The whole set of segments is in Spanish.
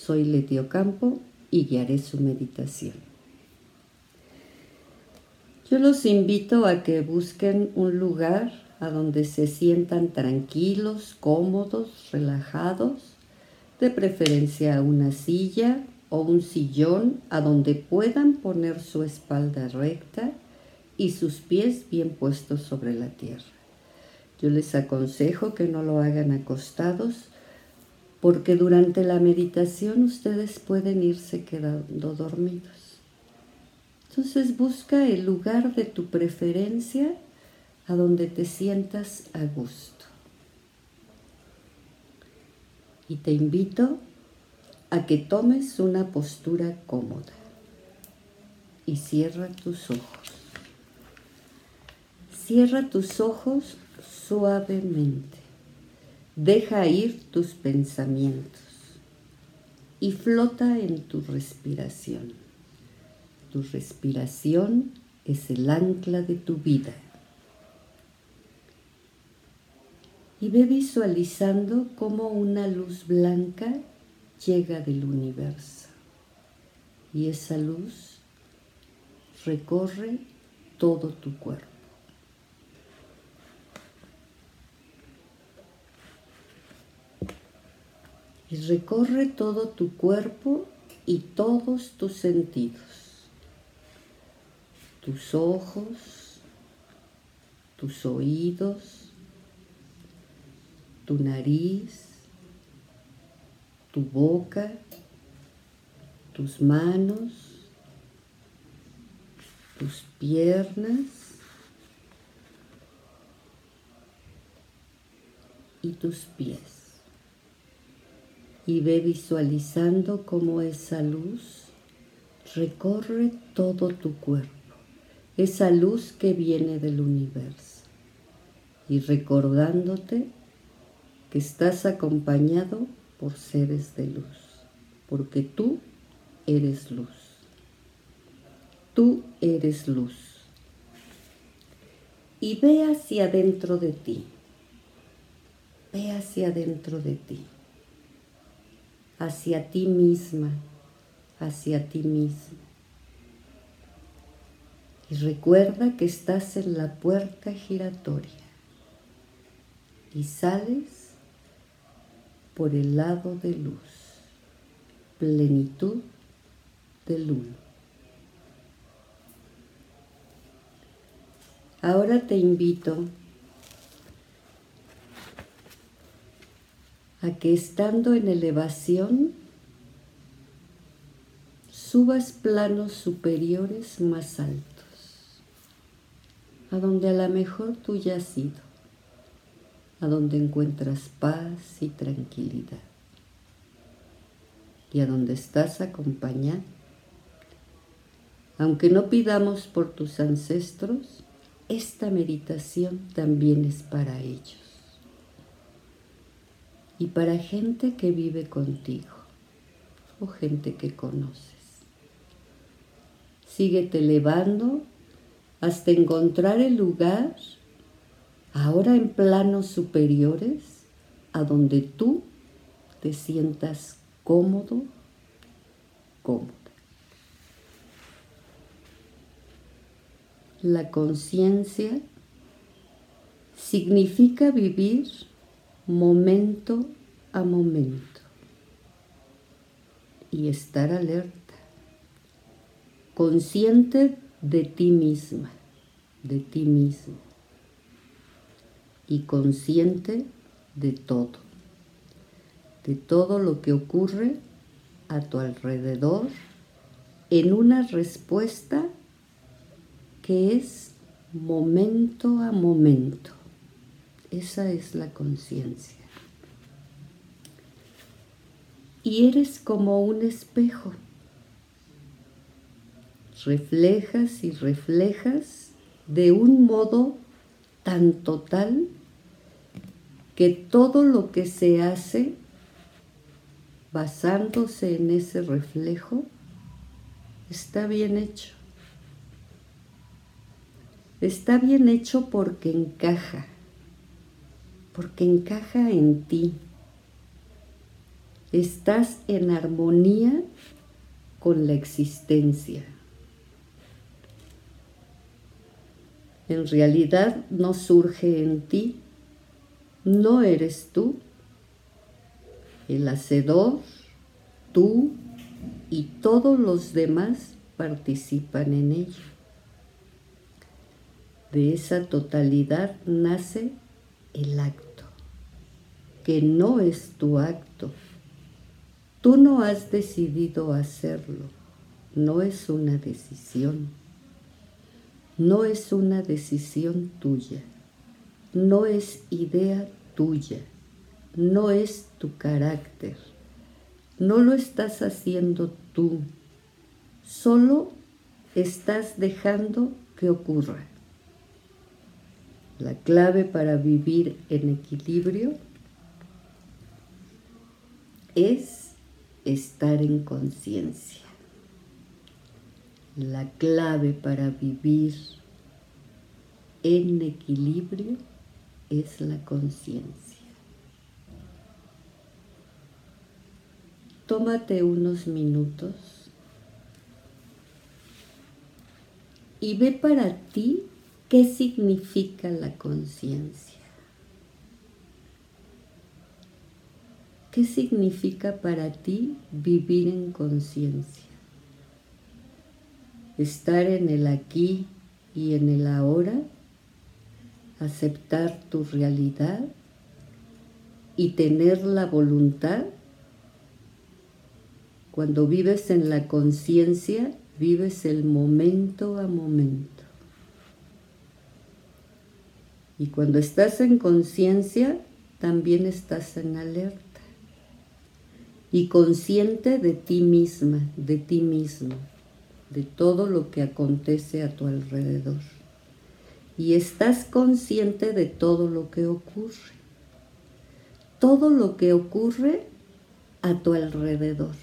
Soy Letio Campo y guiaré su meditación. Yo los invito a que busquen un lugar a donde se sientan tranquilos, cómodos, relajados, de preferencia una silla o un sillón a donde puedan poner su espalda recta y sus pies bien puestos sobre la tierra. Yo les aconsejo que no lo hagan acostados porque durante la meditación ustedes pueden irse quedando dormidos. Entonces busca el lugar de tu preferencia a donde te sientas a gusto. Y te invito a que tomes una postura cómoda y cierra tus ojos. Cierra tus ojos suavemente. Deja ir tus pensamientos y flota en tu respiración. Tu respiración es el ancla de tu vida. Y ve visualizando cómo una luz blanca llega del universo. Y esa luz recorre todo tu cuerpo. Y recorre todo tu cuerpo y todos tus sentidos, tus ojos, tus oídos, tu nariz, tu boca, tus manos, tus piernas y tus pies y ve visualizando cómo esa luz recorre todo tu cuerpo, esa luz que viene del universo y recordándote que estás acompañado por seres de luz, porque tú eres luz. Tú eres luz. Y ve hacia adentro de ti. Ve hacia adentro de ti hacia ti misma, hacia ti mismo. Y recuerda que estás en la puerta giratoria y sales por el lado de luz, plenitud del uno. Ahora te invito a que estando en elevación subas planos superiores más altos, a donde a lo mejor tú ya has ido, a donde encuentras paz y tranquilidad y a donde estás acompañado. Aunque no pidamos por tus ancestros, esta meditación también es para ellos y para gente que vive contigo o gente que conoces. Síguete elevando hasta encontrar el lugar, ahora en planos superiores, a donde tú te sientas cómodo, cómoda. La conciencia significa vivir momento a momento y estar alerta, consciente de ti misma, de ti mismo y consciente de todo, de todo lo que ocurre a tu alrededor en una respuesta que es momento a momento. Esa es la conciencia. y eres como un espejo. Reflejas y reflejas de un modo tan total que todo lo que se hace basándose en ese reflejo está bien hecho. Está bien hecho porque encaja, porque encaja en ti. Estás en armonía con la existencia. En realidad no surge en ti, no eres tú. El hacedor, tú y todos los demás participan en ello. De esa totalidad nace el acto, que no es tu acto. Tú no has decidido hacerlo, no es una decisión. No es una decisión tuya, no es idea tuya, no es tu carácter, no lo estás haciendo tú, solo estás dejando que ocurra. La clave para vivir en equilibrio es estar en conciencia. La clave para vivir en equilibrio es la conciencia. Tómate unos minutos y ve para ti qué significa la conciencia. ¿Qué significa para ti vivir en conciencia? estar en el aquí y en el ahora, aceptar tu realidad y tener la voluntad. Cuando vives en la conciencia, vives el momento a momento. Y cuando estás en conciencia, también estás en alerta. Y consciente de ti misma, de ti mismo de todo lo que acontece a tu alrededor. Y estás consciente de todo lo que ocurre. Todo lo que ocurre a tu alrededor.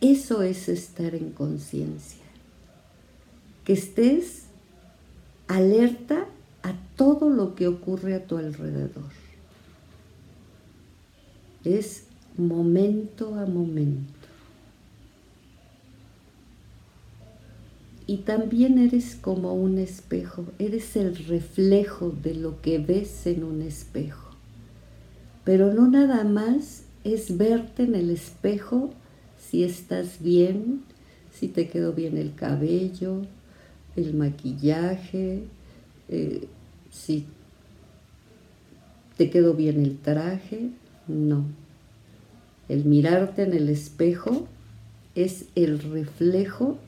Eso es estar en conciencia. Que estés alerta todo lo que ocurre a tu alrededor. Es momento a momento. y también eres como un espejo, eres el reflejo de lo que ves en un espejo. Pero no nada más es verte en el espejo si estás bien, si te quedó bien el cabello, el maquillaje, eh, si te quedó bien el traje, no. El mirarte en el espejo es el reflejo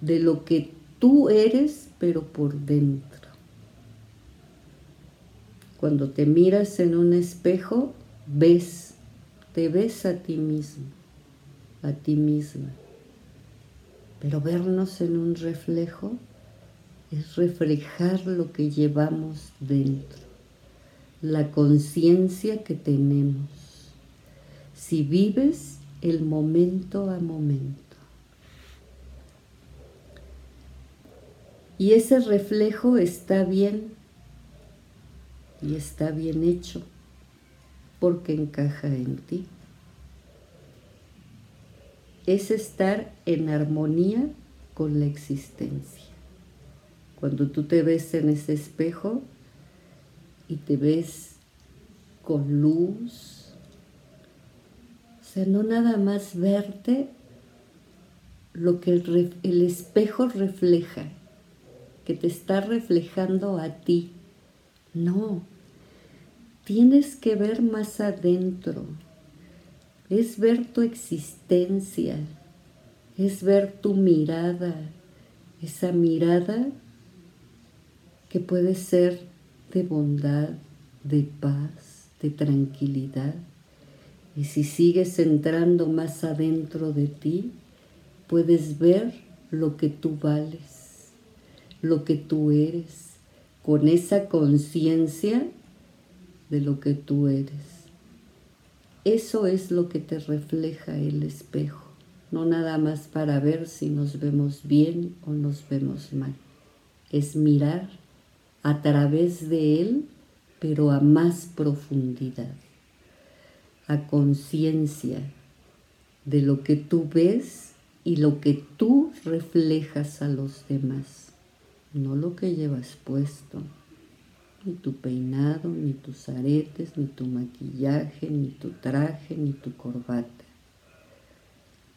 de lo que tú eres, pero por dentro. Cuando te miras en un espejo, ves, te ves a ti mismo, a ti misma. Pero vernos en un reflejo es reflejar lo que llevamos dentro, la conciencia que tenemos. Si vives el momento a momento. Y ese reflejo está bien y está bien hecho porque encaja en ti. Es estar en armonía con la existencia. Cuando tú te ves en ese espejo y te ves con luz, o sea, no nada más verte lo que el, espejo refleja, que te está reflejando a ti. No, tienes que ver más adentro. Es ver tu existencia, es ver tu mirada, esa mirada que puede ser de bondad, de paz, de tranquilidad. Y si sigues entrando más adentro de ti, puedes ver lo que tú vales, lo que tú eres, con esa conciencia de lo que tú eres. Eso es lo que te refleja el espejo, no nada más para ver si nos vemos bien o nos vemos mal. Es mirar a través de él, pero a más profundidad, a conciencia de lo que tú ves y lo que tú reflejas a los demás, no lo que llevas puesto, ni tu peinado, ni tus aretes, ni tu maquillaje, ni tu traje, ni tu corbata.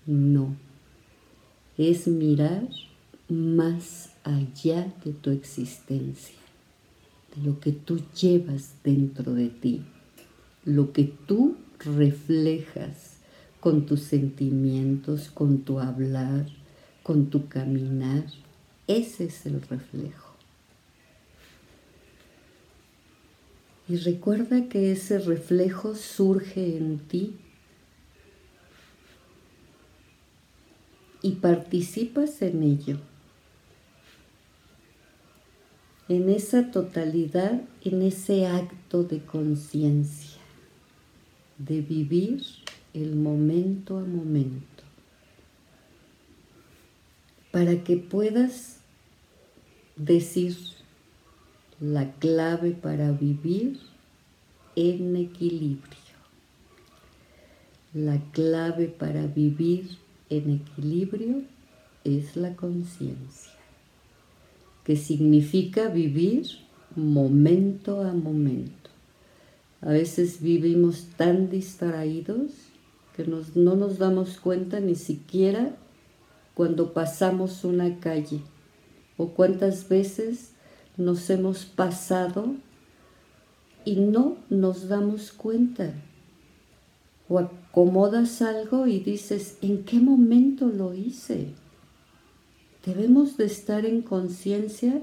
No, es mirar más allá de tu existencia, lo que tú llevas dentro de ti, lo que tú reflejas con tus sentimientos, con tu hablar, con tu caminar. Ese es el reflejo. Y recuerda que ese reflejo surge en ti y participas en ello, en esa totalidad, en ese acto de conciencia, de vivir el momento a momento, para que puedas decir la clave para vivir en equilibrio. La clave para vivir en equilibrio es la conciencia, que significa vivir momento a momento. A veces vivimos tan distraídos que no nos damos cuenta ni siquiera cuando pasamos una calle o cuántas veces nos hemos pasado y no nos damos cuenta. O acomodas algo y dices, ¿en qué momento lo hice? Debemos de estar en conciencia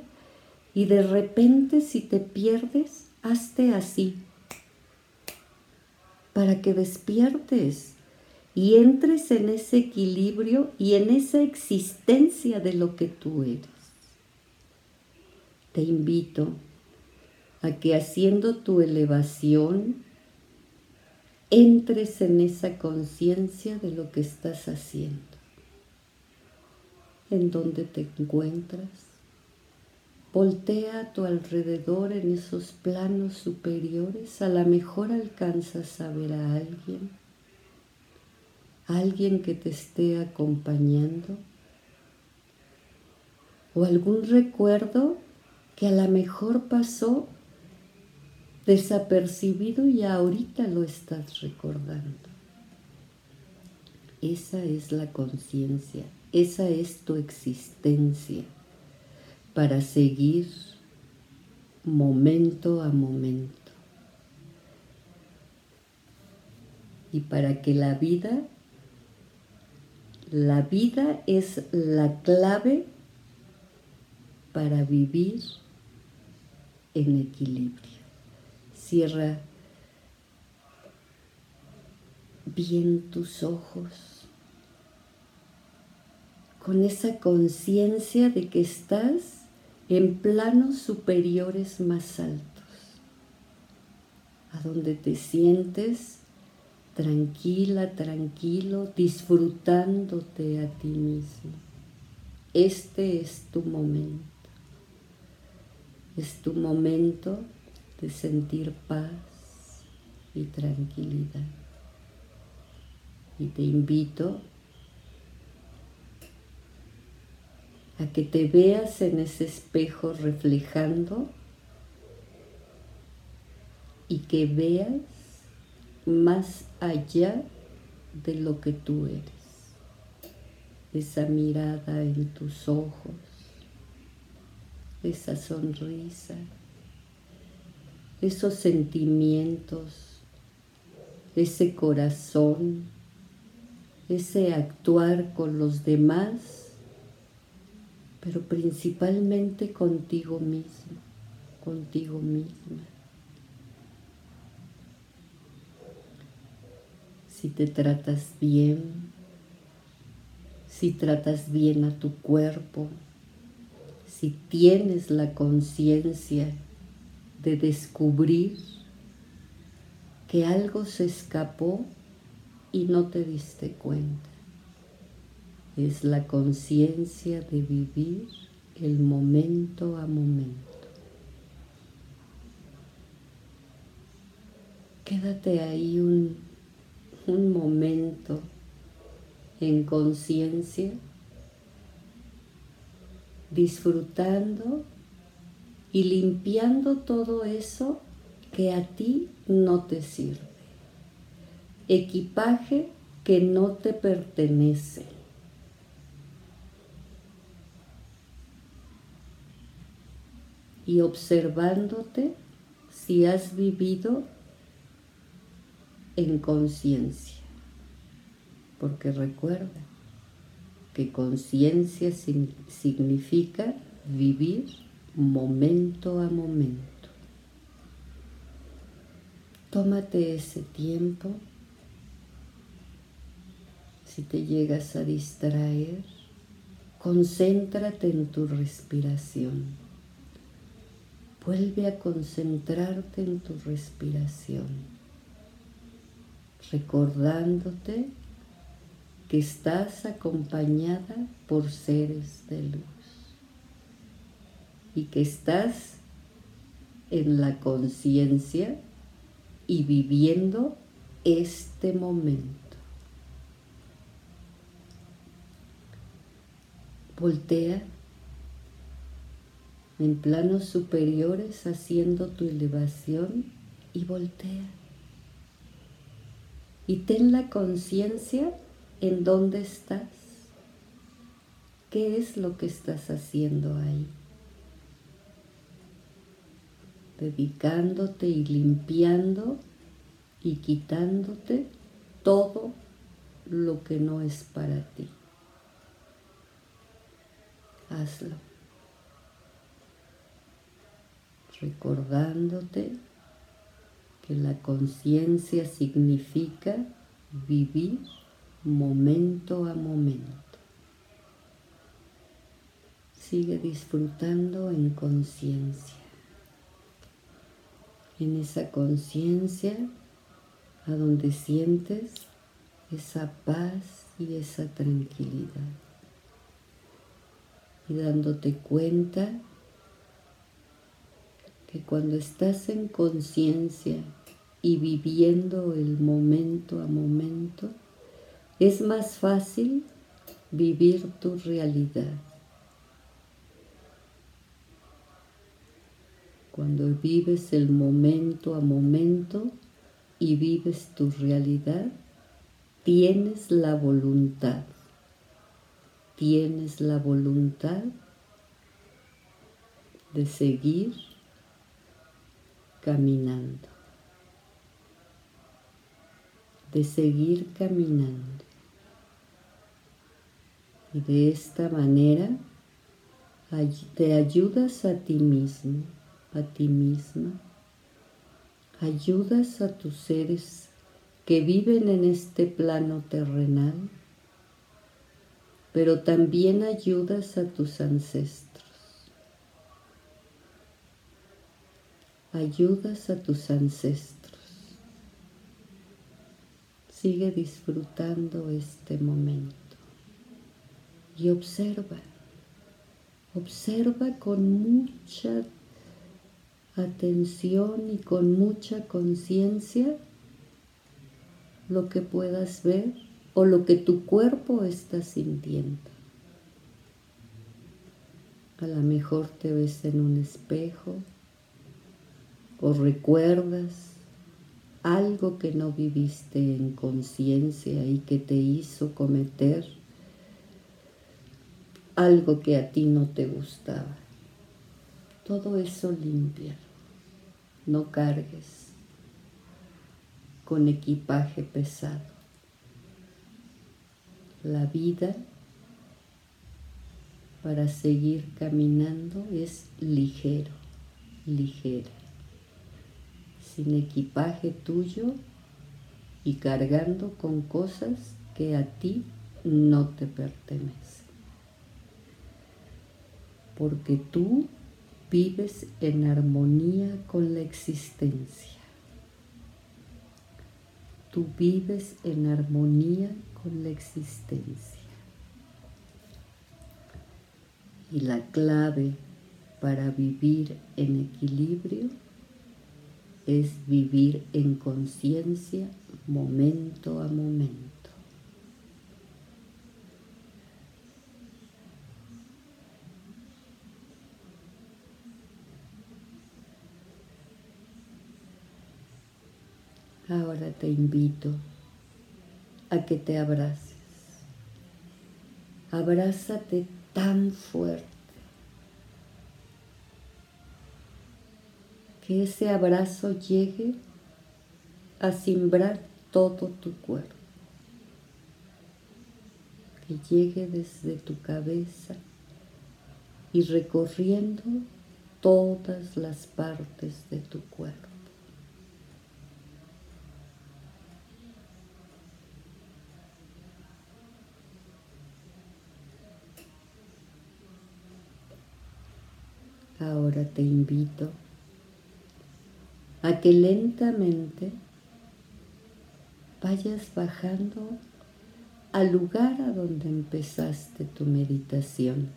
y de repente si te pierdes, hazte así, para que despiertes y entres en ese equilibrio y en esa existencia de lo que tú eres. Te invito a que haciendo tu elevación, entres en esa conciencia de lo que estás haciendo, en donde te encuentras. Voltea a tu alrededor en esos planos superiores, a lo mejor alcanzas a ver a alguien alguien que te esté acompañando o algún recuerdo que a lo mejor pasó desapercibido y ahorita lo estás recordando. Esa es la conciencia, esa es tu existencia para seguir momento a momento. Y para que la vida la vida es la clave para vivir en equilibrio. Cierra bien tus ojos con esa conciencia de que estás en planos superiores más altos, a donde te sientes tranquila, tranquilo, disfrutándote a ti mismo. Este es tu momento. Es tu momento de sentir paz y tranquilidad. Y te invito a que te veas en ese espejo reflejando y que veas más allá de lo que tú eres. Esa mirada en tus ojos, esa sonrisa, esos sentimientos, ese corazón, ese actuar con los demás, pero principalmente contigo mismo, contigo misma. si te tratas bien, si tratas bien a tu cuerpo, si tienes la conciencia de descubrir que algo se escapó y no te diste cuenta. Es la conciencia de vivir el momento a momento. Quédate ahí un, un momento en conciencia, disfrutando y limpiando todo eso que a ti no te sirve. Equipaje que no te pertenece. Y observándote si has vivido en conciencia. Porque recuerda que conciencia significa vivir momento a momento. Tómate ese tiempo. Si te llegas a distraer, concéntrate en tu respiración. Vuelve a concentrarte en tu respiración, recordándote que estás acompañada por seres de luz y que estás en la conciencia y viviendo este momento. Voltea en planos superiores haciendo tu elevación y voltea. Y ten la conciencia en dónde estás. ¿Qué es lo que estás haciendo ahí? dedicándote y limpiando y quitándote todo lo que no es para ti. Hazlo. Recordándote que la conciencia significa vivir momento a momento. Sigue disfrutando en conciencia en esa conciencia a donde sientes esa paz y esa tranquilidad. Y dándote cuenta que cuando estás en conciencia y viviendo el momento a momento, es más fácil vivir tu realidad. cuando vives el momento a momento y vives tu realidad, tienes la voluntad, tienes la voluntad de seguir caminando, de seguir caminando. Y de esta manera te ayudas a ti mismo a ti misma, ayudas a tus seres que viven en este plano terrenal, pero también ayudas a tus ancestros. Ayudas a tus ancestros. Sigue disfrutando este momento y observa, observa con mucha atención y con mucha conciencia lo que puedas ver o lo que tu cuerpo está sintiendo. A lo mejor te ves en un espejo o recuerdas algo que no viviste en conciencia y que te hizo cometer algo que a ti no te gustaba. Todo eso limpia. No cargues con equipaje pesado. La vida para seguir caminando es ligero, ligera. Sin equipaje tuyo y cargando con cosas que a ti no te pertenecen. Porque tú vives en armonía con la existencia. Tú vives en armonía con la existencia. Y la clave para vivir en equilibrio es vivir en conciencia momento a momento. Ahora te invito a que te abraces. Abrázate tan fuerte que ese abrazo llegue a simbrar todo tu cuerpo, que llegue desde tu cabeza y recorriendo todas las partes de tu cuerpo. Ahora te invito a que lentamente vayas bajando al lugar a donde empezaste tu meditación,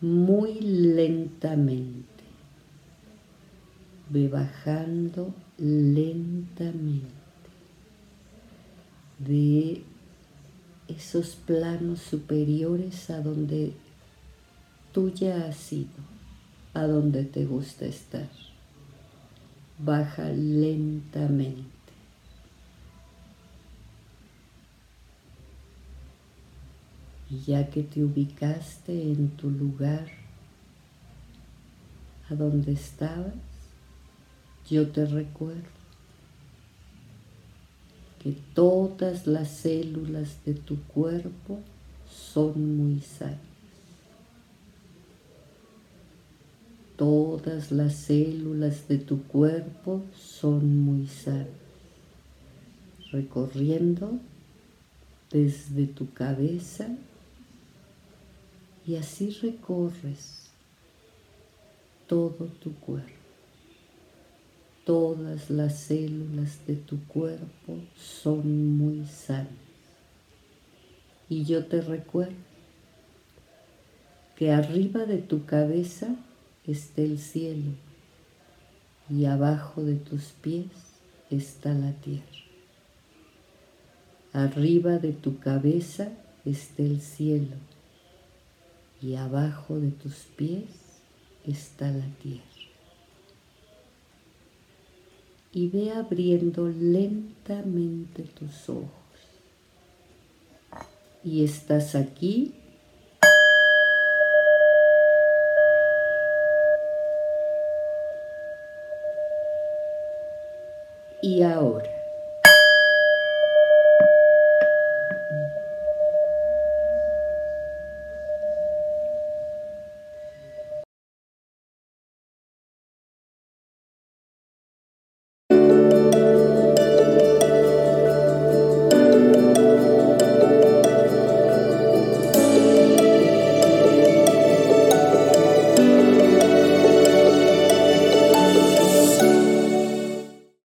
muy lentamente. Ve bajando lentamente de esos planos superiores a donde tú ya has ido, a donde te gusta estar baja lentamente. Y ya que te ubicaste en tu lugar, a donde estabas, yo te recuerdo que todas las células de tu cuerpo son muy sanas. Todas las células de tu cuerpo son muy sanas, recorriendo desde tu cabeza y así recorres todo tu cuerpo. Todas las células de tu cuerpo son muy sanas. Y yo te recuerdo que arriba de tu cabeza está el cielo y abajo de tus pies está la tierra. Arriba de tu cabeza está el cielo y abajo de tus pies está la tierra. Y ve abriendo lentamente tus ojos. Y estás aquí y ahora.